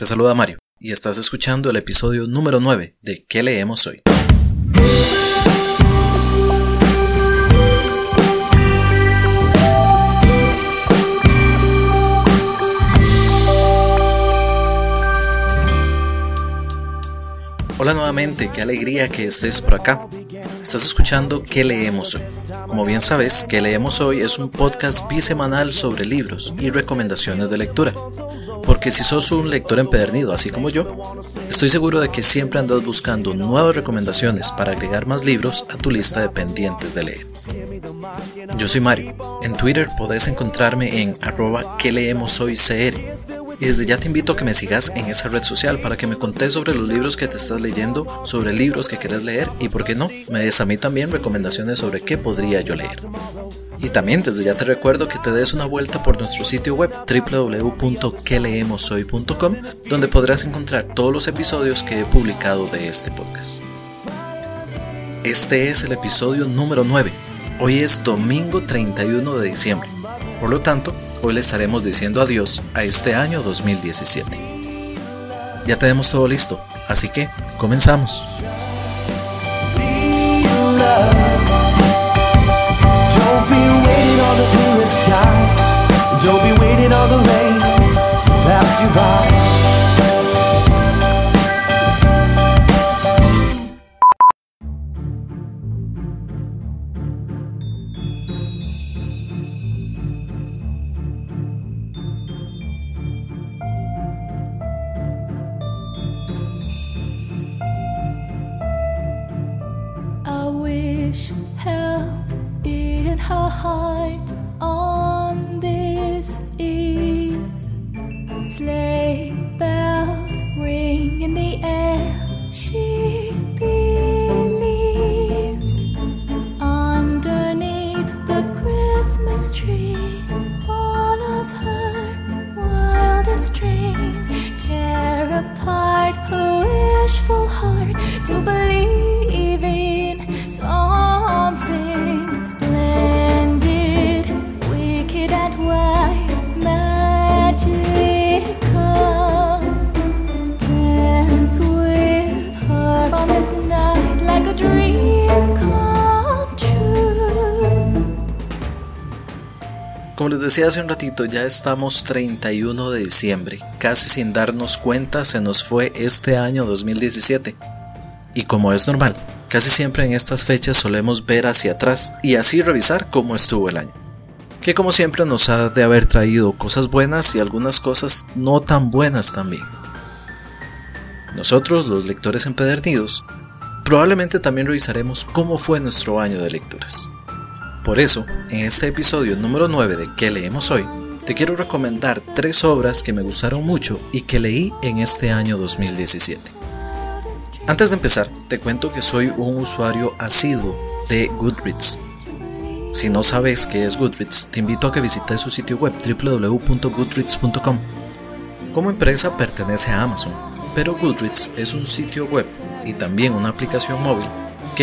Te saluda Mario y estás escuchando el episodio número 9 de ¿Qué leemos hoy? Hola nuevamente, qué alegría que estés por acá. Estás escuchando ¿Qué leemos hoy? Como bien sabes, ¿Qué leemos hoy? es un podcast bisemanal sobre libros y recomendaciones de lectura. Porque si sos un lector empedernido, así como yo, estoy seguro de que siempre andas buscando nuevas recomendaciones para agregar más libros a tu lista de pendientes de leer. Yo soy Mario. En Twitter podés encontrarme en arroba que leemos hoy CR y desde ya te invito a que me sigas en esa red social para que me contes sobre los libros que te estás leyendo, sobre libros que quieres leer y, por qué no, me des a mí también recomendaciones sobre qué podría yo leer. Y también desde ya te recuerdo que te des una vuelta por nuestro sitio web www.queleemoshoy.com donde podrás encontrar todos los episodios que he publicado de este podcast. Este es el episodio número 9. Hoy es domingo 31 de diciembre. Por lo tanto, hoy le estaremos diciendo adiós a este año 2017. Ya tenemos todo listo, así que comenzamos. Don't be waiting on the rain to pass you by. I wish held in her heart les decía hace un ratito, ya estamos 31 de diciembre. Casi sin darnos cuenta se nos fue este año 2017. Y como es normal, casi siempre en estas fechas solemos ver hacia atrás y así revisar cómo estuvo el año. Que como siempre nos ha de haber traído cosas buenas y algunas cosas no tan buenas también. Nosotros, los lectores empedernidos, probablemente también revisaremos cómo fue nuestro año de lecturas. Por eso, en este episodio número 9 de ¿Qué leemos hoy? Te quiero recomendar tres obras que me gustaron mucho y que leí en este año 2017. Antes de empezar, te cuento que soy un usuario asiduo de Goodreads. Si no sabes qué es Goodreads, te invito a que visites su sitio web www.goodreads.com. Como empresa pertenece a Amazon, pero Goodreads es un sitio web y también una aplicación móvil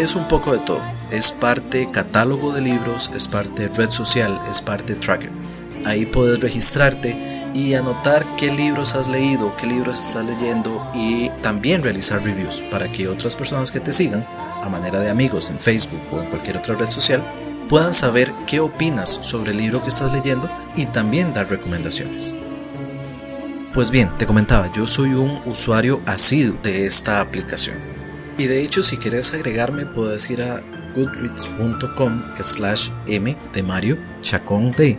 es un poco de todo. Es parte catálogo de libros, es parte red social, es parte tracker. Ahí puedes registrarte y anotar qué libros has leído, qué libros estás leyendo y también realizar reviews para que otras personas que te sigan, a manera de amigos en Facebook o en cualquier otra red social, puedan saber qué opinas sobre el libro que estás leyendo y también dar recomendaciones. Pues bien, te comentaba, yo soy un usuario asiduo de esta aplicación. Y de hecho, si quieres agregarme, puedes ir a goodreads.com slash m de Mario Chacón D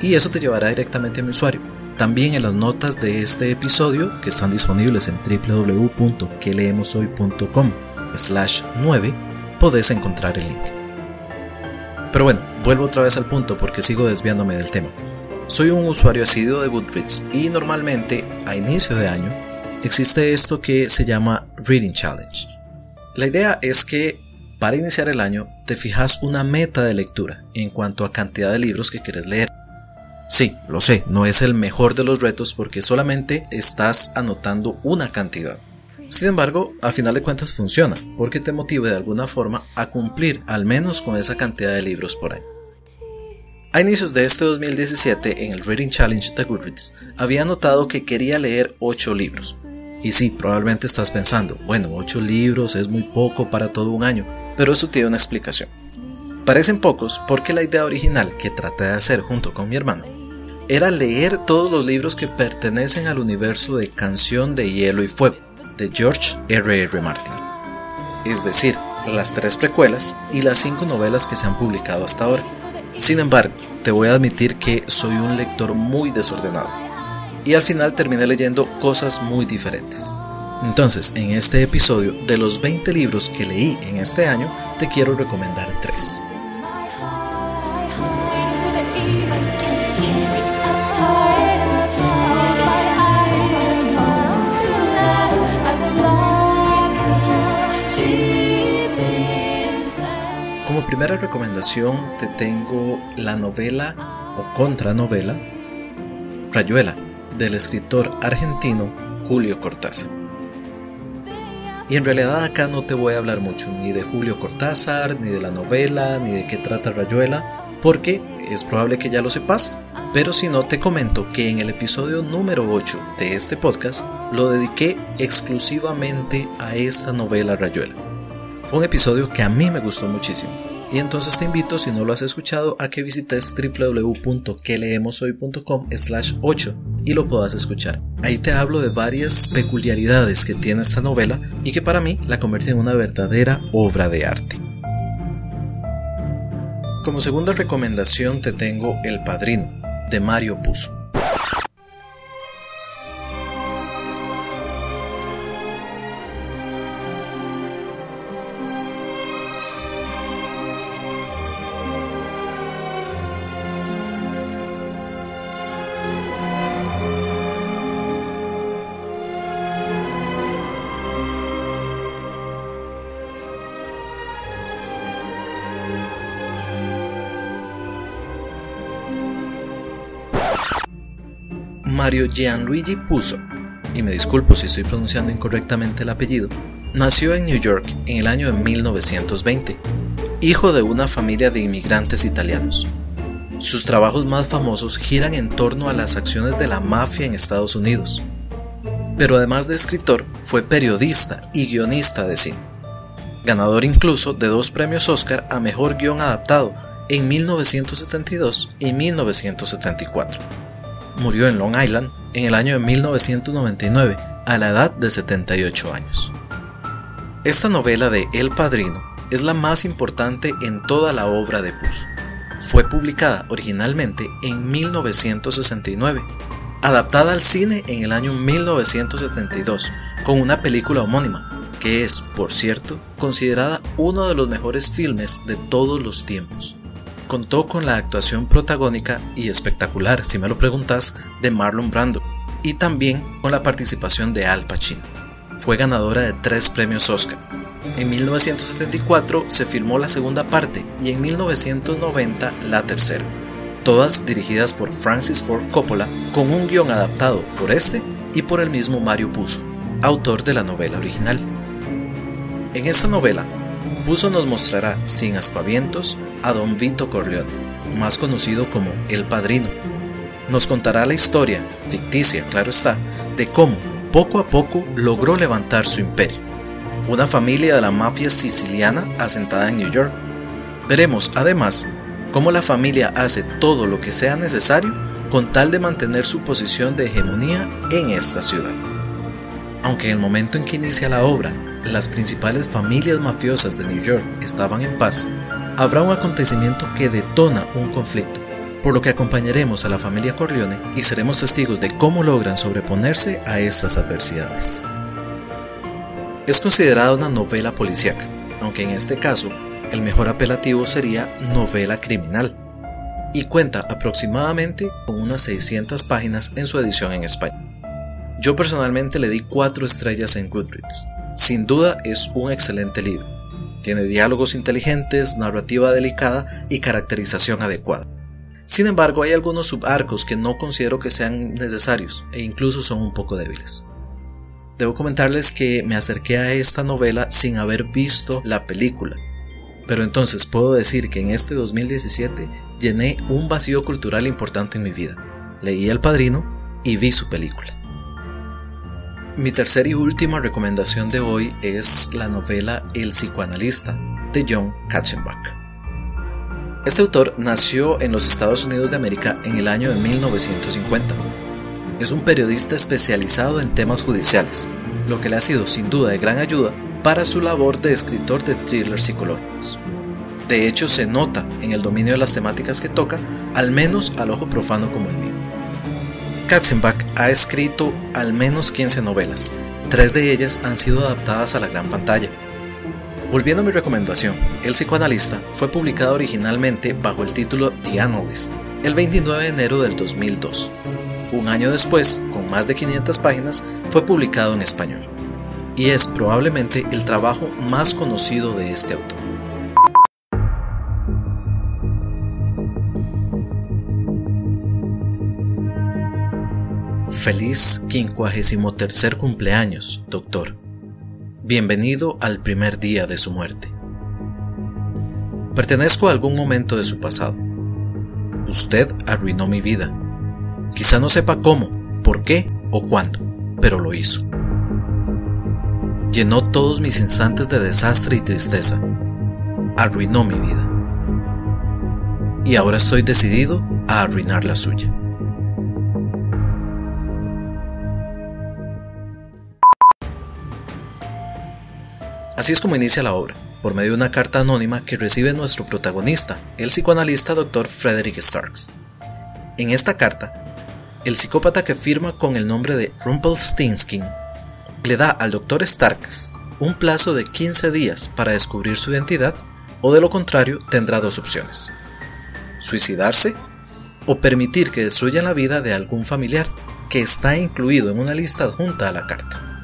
y eso te llevará directamente a mi usuario. También en las notas de este episodio, que están disponibles en www.queleemoshoy.com slash 9, podés encontrar el link. Pero bueno, vuelvo otra vez al punto porque sigo desviándome del tema. Soy un usuario asiduo de Goodreads y normalmente a inicio de año existe esto que se llama Reading Challenge. La idea es que para iniciar el año te fijas una meta de lectura en cuanto a cantidad de libros que quieres leer. Sí, lo sé, no es el mejor de los retos porque solamente estás anotando una cantidad. Sin embargo, al final de cuentas funciona, porque te motiva de alguna forma a cumplir al menos con esa cantidad de libros por año. A inicios de este 2017, en el Reading Challenge de Goodreads, había notado que quería leer 8 libros. Y sí, probablemente estás pensando, bueno, 8 libros es muy poco para todo un año, pero eso tiene una explicación. Parecen pocos porque la idea original que traté de hacer junto con mi hermano era leer todos los libros que pertenecen al universo de Canción de Hielo y Fuego de George R. R. Martin. Es decir, las tres precuelas y las cinco novelas que se han publicado hasta ahora. Sin embargo, te voy a admitir que soy un lector muy desordenado y al final terminé leyendo cosas muy diferentes. Entonces, en este episodio, de los 20 libros que leí en este año, te quiero recomendar 3. Como primera recomendación te tengo la novela o contranovela Rayuela del escritor argentino Julio Cortázar. Y en realidad acá no te voy a hablar mucho ni de Julio Cortázar, ni de la novela, ni de qué trata Rayuela, porque es probable que ya lo sepas, pero si no te comento que en el episodio número 8 de este podcast lo dediqué exclusivamente a esta novela Rayuela. Fue un episodio que a mí me gustó muchísimo. Y entonces te invito, si no lo has escuchado, a que visites www.queleemoshoy.com slash 8 y lo puedas escuchar. Ahí te hablo de varias peculiaridades que tiene esta novela y que para mí la convierte en una verdadera obra de arte. Como segunda recomendación te tengo El Padrino, de Mario Puzo. Mario Gianluigi Puzo, y me disculpo si estoy pronunciando incorrectamente el apellido, nació en New York en el año de 1920, hijo de una familia de inmigrantes italianos. Sus trabajos más famosos giran en torno a las acciones de la mafia en Estados Unidos. Pero además de escritor, fue periodista y guionista de cine. Ganador incluso de dos premios Oscar a Mejor Guión Adaptado en 1972 y 1974 murió en Long Island en el año de 1999 a la edad de 78 años. Esta novela de El Padrino es la más importante en toda la obra de Puss. Fue publicada originalmente en 1969, adaptada al cine en el año 1972 con una película homónima, que es, por cierto, considerada uno de los mejores filmes de todos los tiempos contó con la actuación protagónica y espectacular, si me lo preguntas, de Marlon Brando y también con la participación de Al Pacino. Fue ganadora de tres premios Oscar. En 1974 se filmó la segunda parte y en 1990 la tercera, todas dirigidas por Francis Ford Coppola con un guion adaptado por este y por el mismo Mario Puzo, autor de la novela original. En esta novela, Puzo nos mostrará, sin aspavientos, a don Vito Corleone, más conocido como El Padrino. Nos contará la historia, ficticia, claro está, de cómo, poco a poco, logró levantar su imperio. Una familia de la mafia siciliana asentada en New York. Veremos, además, cómo la familia hace todo lo que sea necesario con tal de mantener su posición de hegemonía en esta ciudad. Aunque en el momento en que inicia la obra las principales familias mafiosas de New York estaban en paz, habrá un acontecimiento que detona un conflicto, por lo que acompañaremos a la familia Corleone y seremos testigos de cómo logran sobreponerse a estas adversidades. Es considerada una novela policíaca, aunque en este caso el mejor apelativo sería novela criminal, y cuenta aproximadamente con unas 600 páginas en su edición en español. Yo personalmente le di 4 estrellas en Goodreads, sin duda es un excelente libro. Tiene diálogos inteligentes, narrativa delicada y caracterización adecuada. Sin embargo, hay algunos subarcos que no considero que sean necesarios e incluso son un poco débiles. Debo comentarles que me acerqué a esta novela sin haber visto la película. pero entonces puedo decir que en este 2017 llené un vacío cultural importante en mi vida. Leí El Padrino y vi su película. Mi tercera y última recomendación de hoy es la novela El psicoanalista de John Katzenbach. Este autor nació en los Estados Unidos de América en el año de 1950. Es un periodista especializado en temas judiciales, lo que le ha sido sin duda de gran ayuda para su labor de escritor de thrillers psicológicos. De hecho, se nota en el dominio de las temáticas que toca, al menos al ojo profano como el mío. Katzenbach ha escrito al menos 15 novelas, tres de ellas han sido adaptadas a la gran pantalla. Volviendo a mi recomendación, El psicoanalista fue publicado originalmente bajo el título The Analyst el 29 de enero del 2002. Un año después, con más de 500 páginas, fue publicado en español y es probablemente el trabajo más conocido de este autor. Feliz 53 cumpleaños, doctor. Bienvenido al primer día de su muerte. Pertenezco a algún momento de su pasado. Usted arruinó mi vida. Quizá no sepa cómo, por qué o cuándo, pero lo hizo llenó todos mis instantes de desastre y tristeza. Arruinó mi vida. Y ahora estoy decidido a arruinar la suya. Así es como inicia la obra, por medio de una carta anónima que recibe nuestro protagonista, el psicoanalista Dr. Frederick Starks. En esta carta, el psicópata que firma con el nombre de Rumpelstiltskin le da al Dr. Starks un plazo de 15 días para descubrir su identidad o de lo contrario tendrá dos opciones. Suicidarse o permitir que destruyan la vida de algún familiar que está incluido en una lista adjunta a la carta.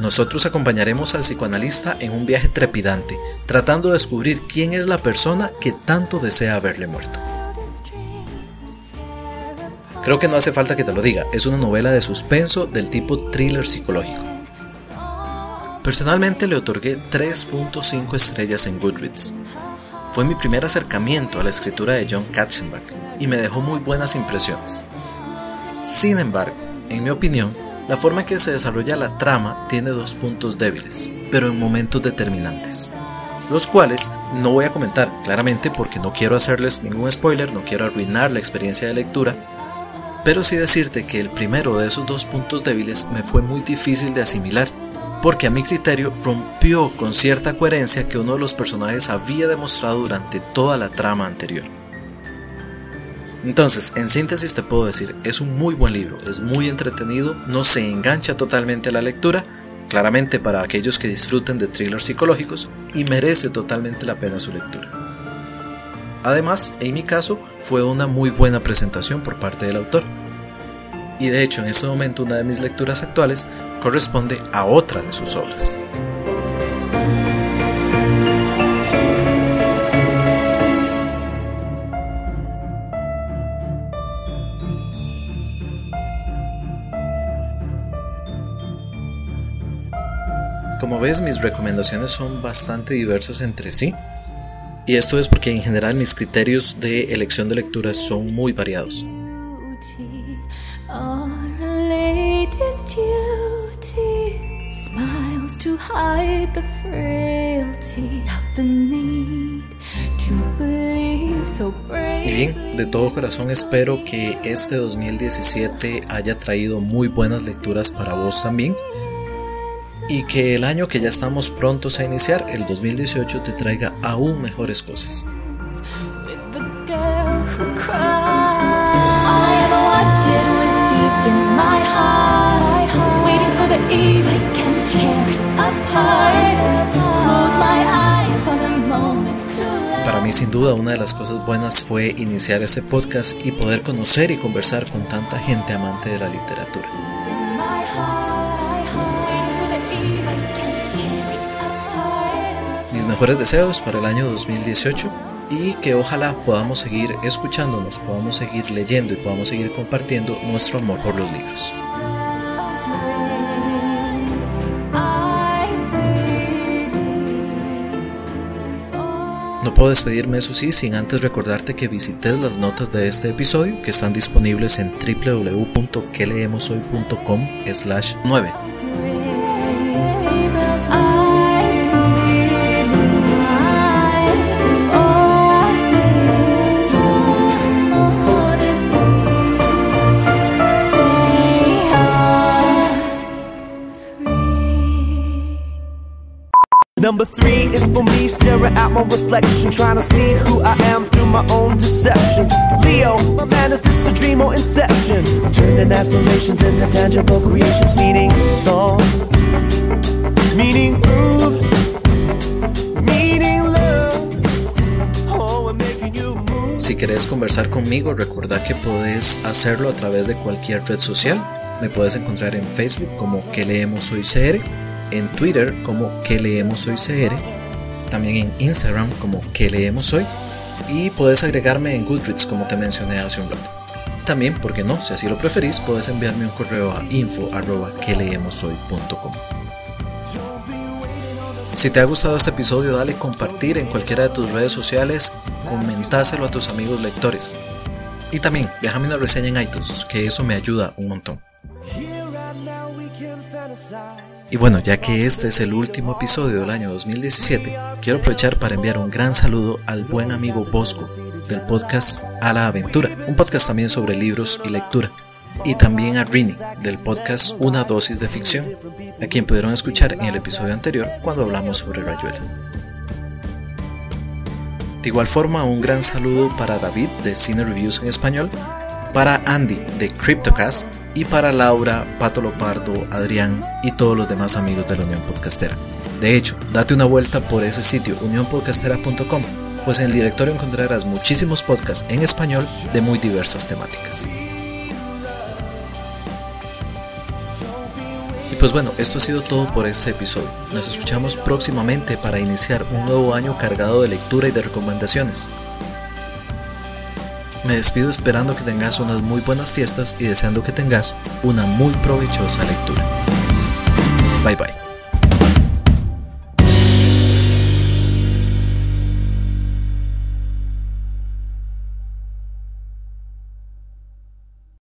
Nosotros acompañaremos al psicoanalista en un viaje trepidante, tratando de descubrir quién es la persona que tanto desea haberle muerto. Creo que no hace falta que te lo diga, es una novela de suspenso del tipo thriller psicológico. Personalmente le otorgué 3.5 estrellas en Goodreads. Fue mi primer acercamiento a la escritura de John Katzenbach y me dejó muy buenas impresiones. Sin embargo, en mi opinión, la forma en que se desarrolla la trama tiene dos puntos débiles, pero en momentos determinantes, los cuales no voy a comentar claramente porque no quiero hacerles ningún spoiler, no quiero arruinar la experiencia de lectura, pero sí decirte que el primero de esos dos puntos débiles me fue muy difícil de asimilar, porque a mi criterio rompió con cierta coherencia que uno de los personajes había demostrado durante toda la trama anterior. Entonces, en síntesis te puedo decir, es un muy buen libro, es muy entretenido, no se engancha totalmente a la lectura, claramente para aquellos que disfruten de thrillers psicológicos, y merece totalmente la pena su lectura. Además, en mi caso, fue una muy buena presentación por parte del autor. Y de hecho, en este momento una de mis lecturas actuales corresponde a otra de sus obras. Como ves, mis recomendaciones son bastante diversas entre sí, y esto es porque en general mis criterios de elección de lecturas son muy variados. Y bien, de todo corazón espero que este 2017 haya traído muy buenas lecturas para vos también y que el año que ya estamos prontos a iniciar, el 2018, te traiga aún mejores cosas. Para mí sin duda una de las cosas buenas fue iniciar este podcast y poder conocer y conversar con tanta gente amante de la literatura. Mejores deseos para el año 2018 y que ojalá podamos seguir escuchándonos, podamos seguir leyendo y podamos seguir compartiendo nuestro amor por los libros. puedo despedirme, eso sí, sin antes recordarte que visites las notas de este episodio que están disponibles en www.queleemoshoy.com slash 9. Number three is for me staring at my reflection, trying to see who I am through my own deceptions. Leo, my man, is this a dream or inception? Turning aspirations into tangible creations, meaning song, meaning groove, meaning love. Oh, I'm making you move. Si querés conversar conmigo, recuerda que podés hacerlo a través de cualquier red social. Me puedes encontrar en Facebook como que leemos hoy CR en Twitter como que leemos hoy CR, también en Instagram como que leemos hoy y puedes agregarme en Goodreads como te mencioné hace un rato. También, porque no, si así lo preferís, puedes enviarme un correo a info Si te ha gustado este episodio, dale compartir en cualquiera de tus redes sociales, comentáselo a tus amigos lectores. Y también déjame una reseña en iTunes, que eso me ayuda un montón. Y bueno, ya que este es el último episodio del año 2017, quiero aprovechar para enviar un gran saludo al buen amigo Bosco del podcast A la Aventura, un podcast también sobre libros y lectura, y también a Rini del podcast Una dosis de ficción, a quien pudieron escuchar en el episodio anterior cuando hablamos sobre Rayuela. De igual forma, un gran saludo para David de Cine Reviews en español, para Andy de CryptoCast y para Laura, Pato Lopardo, Adrián y todos los demás amigos de la Unión Podcastera. De hecho, date una vuelta por ese sitio unionpodcastera.com, pues en el directorio encontrarás muchísimos podcasts en español de muy diversas temáticas. Y pues bueno, esto ha sido todo por este episodio. Nos escuchamos próximamente para iniciar un nuevo año cargado de lectura y de recomendaciones. Me despido esperando que tengas unas muy buenas fiestas y deseando que tengas una muy provechosa lectura. Bye bye.